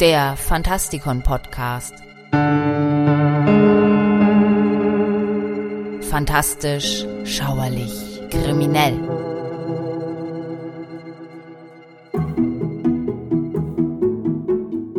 der Fantastikon Podcast. Fantastisch, schauerlich, kriminell.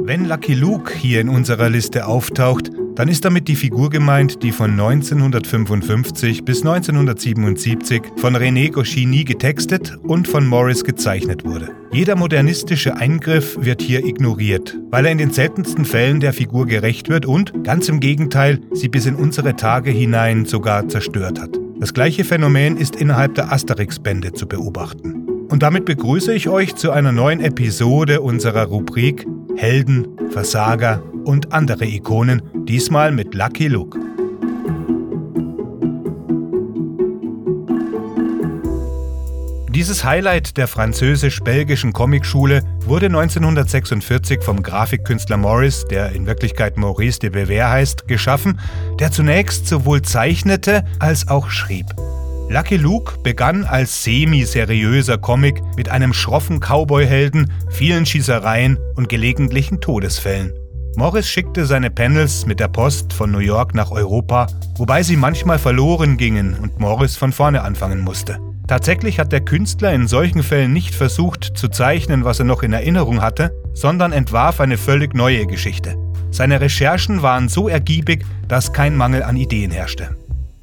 Wenn Lucky Luke hier in unserer Liste auftaucht, dann ist damit die Figur gemeint, die von 1955 bis 1977 von René Goscinny getextet und von Morris gezeichnet wurde. Jeder modernistische Eingriff wird hier ignoriert, weil er in den seltensten Fällen der Figur gerecht wird und, ganz im Gegenteil, sie bis in unsere Tage hinein sogar zerstört hat. Das gleiche Phänomen ist innerhalb der Asterix-Bände zu beobachten. Und damit begrüße ich euch zu einer neuen Episode unserer Rubrik Helden, Versager und andere Ikonen, diesmal mit Lucky Luke. Dieses Highlight der französisch-belgischen Comicschule wurde 1946 vom Grafikkünstler Morris, der in Wirklichkeit Maurice de Bever heißt, geschaffen, der zunächst sowohl zeichnete als auch schrieb. Lucky Luke begann als semi-seriöser Comic mit einem schroffen Cowboy-Helden, vielen Schießereien und gelegentlichen Todesfällen. Morris schickte seine Panels mit der Post von New York nach Europa, wobei sie manchmal verloren gingen und Morris von vorne anfangen musste. Tatsächlich hat der Künstler in solchen Fällen nicht versucht zu zeichnen, was er noch in Erinnerung hatte, sondern entwarf eine völlig neue Geschichte. Seine Recherchen waren so ergiebig, dass kein Mangel an Ideen herrschte.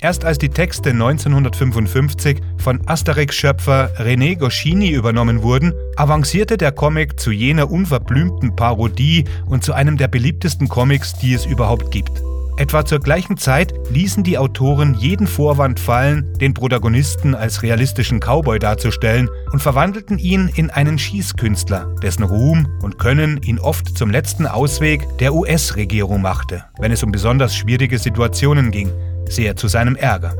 Erst als die Texte 1955 von Asterix-Schöpfer René Goscinny übernommen wurden, avancierte der Comic zu jener unverblümten Parodie und zu einem der beliebtesten Comics, die es überhaupt gibt. Etwa zur gleichen Zeit ließen die Autoren jeden Vorwand fallen, den Protagonisten als realistischen Cowboy darzustellen und verwandelten ihn in einen Schießkünstler, dessen Ruhm und Können ihn oft zum letzten Ausweg der US-Regierung machte, wenn es um besonders schwierige Situationen ging, sehr zu seinem Ärger.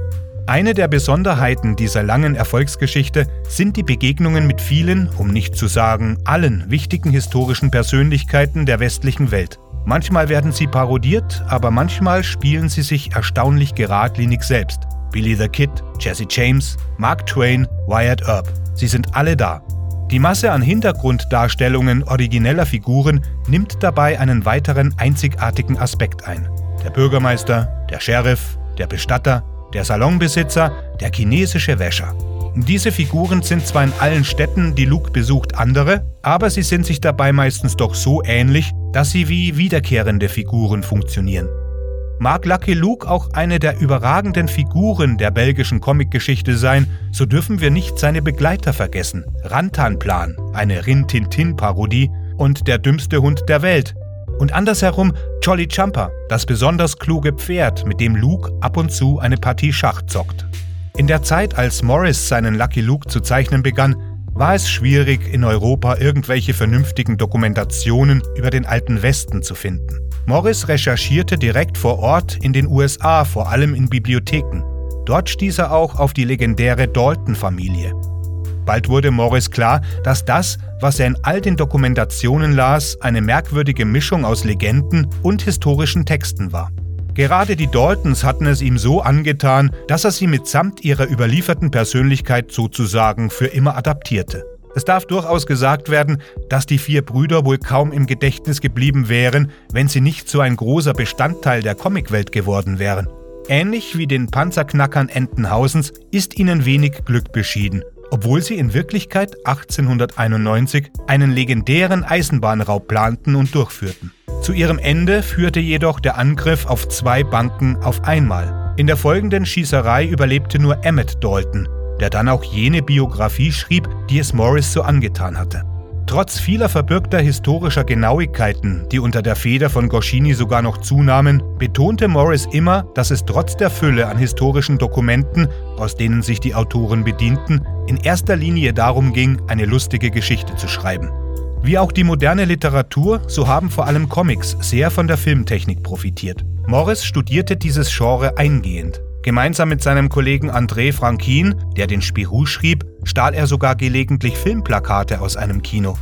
Eine der Besonderheiten dieser langen Erfolgsgeschichte sind die Begegnungen mit vielen, um nicht zu sagen allen wichtigen historischen Persönlichkeiten der westlichen Welt. Manchmal werden sie parodiert, aber manchmal spielen sie sich erstaunlich geradlinig selbst. Billy the Kid, Jesse James, Mark Twain, Wyatt Earp. Sie sind alle da. Die Masse an Hintergrunddarstellungen origineller Figuren nimmt dabei einen weiteren einzigartigen Aspekt ein. Der Bürgermeister, der Sheriff, der Bestatter, der Salonbesitzer, der chinesische Wäscher. Diese Figuren sind zwar in allen Städten, die Luke besucht, andere, aber sie sind sich dabei meistens doch so ähnlich, dass sie wie wiederkehrende Figuren funktionieren. Mag Lucky Luke auch eine der überragenden Figuren der belgischen Comicgeschichte sein, so dürfen wir nicht seine Begleiter vergessen. Rantanplan, eine Rin-Tin-Tin-Parodie und der dümmste Hund der Welt, und andersherum Jolly Jumper, das besonders kluge Pferd, mit dem Luke ab und zu eine Partie Schach zockt. In der Zeit, als Morris seinen Lucky Luke zu zeichnen begann, war es schwierig, in Europa irgendwelche vernünftigen Dokumentationen über den alten Westen zu finden. Morris recherchierte direkt vor Ort in den USA, vor allem in Bibliotheken. Dort stieß er auch auf die legendäre Dalton-Familie. Bald wurde Morris klar, dass das, was er in all den Dokumentationen las, eine merkwürdige Mischung aus Legenden und historischen Texten war. Gerade die Daltons hatten es ihm so angetan, dass er sie mitsamt ihrer überlieferten Persönlichkeit sozusagen für immer adaptierte. Es darf durchaus gesagt werden, dass die vier Brüder wohl kaum im Gedächtnis geblieben wären, wenn sie nicht so ein großer Bestandteil der Comicwelt geworden wären. Ähnlich wie den Panzerknackern Entenhausens ist ihnen wenig Glück beschieden obwohl sie in Wirklichkeit 1891 einen legendären Eisenbahnraub planten und durchführten. Zu ihrem Ende führte jedoch der Angriff auf zwei Banken auf einmal. In der folgenden Schießerei überlebte nur Emmett Dalton, der dann auch jene Biografie schrieb, die es Morris so angetan hatte. Trotz vieler verbürgter historischer Genauigkeiten, die unter der Feder von Goscinny sogar noch zunahmen, betonte Morris immer, dass es trotz der Fülle an historischen Dokumenten, aus denen sich die Autoren bedienten, in erster Linie darum ging, eine lustige Geschichte zu schreiben. Wie auch die moderne Literatur, so haben vor allem Comics sehr von der Filmtechnik profitiert. Morris studierte dieses Genre eingehend. Gemeinsam mit seinem Kollegen André Franquin, der den Spirou schrieb, stahl er sogar gelegentlich Filmplakate aus einem Kino.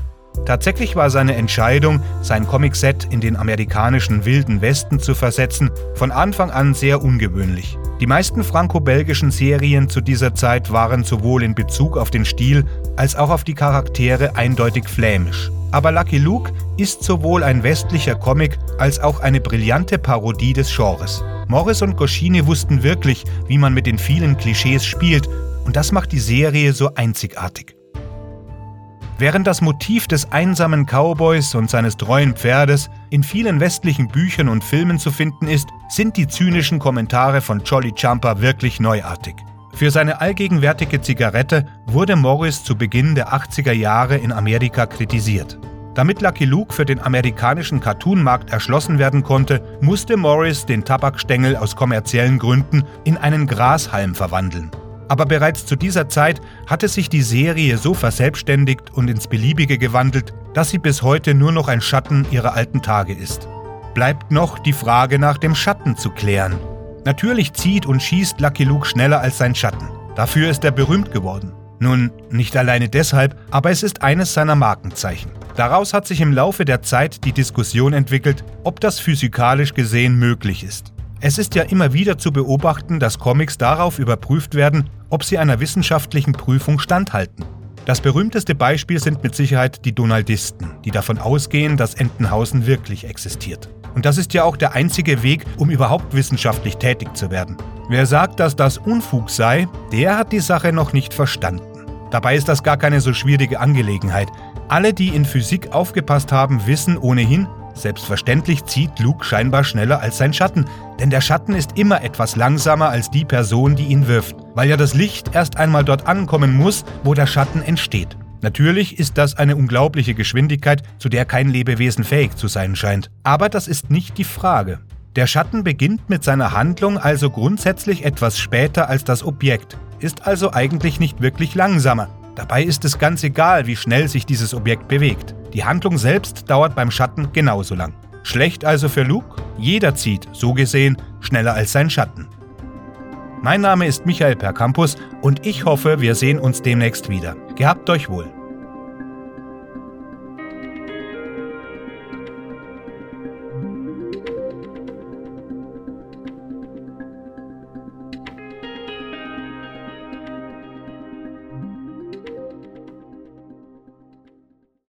Tatsächlich war seine Entscheidung, sein Comicset in den amerikanischen Wilden Westen zu versetzen, von Anfang an sehr ungewöhnlich. Die meisten franco-belgischen Serien zu dieser Zeit waren sowohl in Bezug auf den Stil als auch auf die Charaktere eindeutig flämisch. Aber Lucky Luke ist sowohl ein westlicher Comic als auch eine brillante Parodie des Genres. Morris und Goscinny wussten wirklich, wie man mit den vielen Klischees spielt, und das macht die Serie so einzigartig. Während das Motiv des einsamen Cowboys und seines treuen Pferdes in vielen westlichen Büchern und Filmen zu finden ist, sind die zynischen Kommentare von Jolly Jumper wirklich neuartig. Für seine allgegenwärtige Zigarette wurde Morris zu Beginn der 80er Jahre in Amerika kritisiert. Damit Lucky Luke für den amerikanischen Cartoonmarkt erschlossen werden konnte, musste Morris den Tabakstängel aus kommerziellen Gründen in einen Grashalm verwandeln. Aber bereits zu dieser Zeit hatte sich die Serie so verselbstständigt und ins Beliebige gewandelt, dass sie bis heute nur noch ein Schatten ihrer alten Tage ist. Bleibt noch die Frage nach dem Schatten zu klären. Natürlich zieht und schießt Lucky Luke schneller als sein Schatten. Dafür ist er berühmt geworden. Nun, nicht alleine deshalb, aber es ist eines seiner Markenzeichen. Daraus hat sich im Laufe der Zeit die Diskussion entwickelt, ob das physikalisch gesehen möglich ist. Es ist ja immer wieder zu beobachten, dass Comics darauf überprüft werden, ob sie einer wissenschaftlichen Prüfung standhalten. Das berühmteste Beispiel sind mit Sicherheit die Donaldisten, die davon ausgehen, dass Entenhausen wirklich existiert. Und das ist ja auch der einzige Weg, um überhaupt wissenschaftlich tätig zu werden. Wer sagt, dass das Unfug sei, der hat die Sache noch nicht verstanden. Dabei ist das gar keine so schwierige Angelegenheit. Alle, die in Physik aufgepasst haben, wissen ohnehin, Selbstverständlich zieht Luke scheinbar schneller als sein Schatten, denn der Schatten ist immer etwas langsamer als die Person, die ihn wirft, weil ja das Licht erst einmal dort ankommen muss, wo der Schatten entsteht. Natürlich ist das eine unglaubliche Geschwindigkeit, zu der kein Lebewesen fähig zu sein scheint. Aber das ist nicht die Frage. Der Schatten beginnt mit seiner Handlung also grundsätzlich etwas später als das Objekt, ist also eigentlich nicht wirklich langsamer. Dabei ist es ganz egal, wie schnell sich dieses Objekt bewegt. Die Handlung selbst dauert beim Schatten genauso lang. Schlecht also für Luke, jeder zieht, so gesehen, schneller als sein Schatten. Mein Name ist Michael Percampus und ich hoffe, wir sehen uns demnächst wieder. Gehabt euch wohl.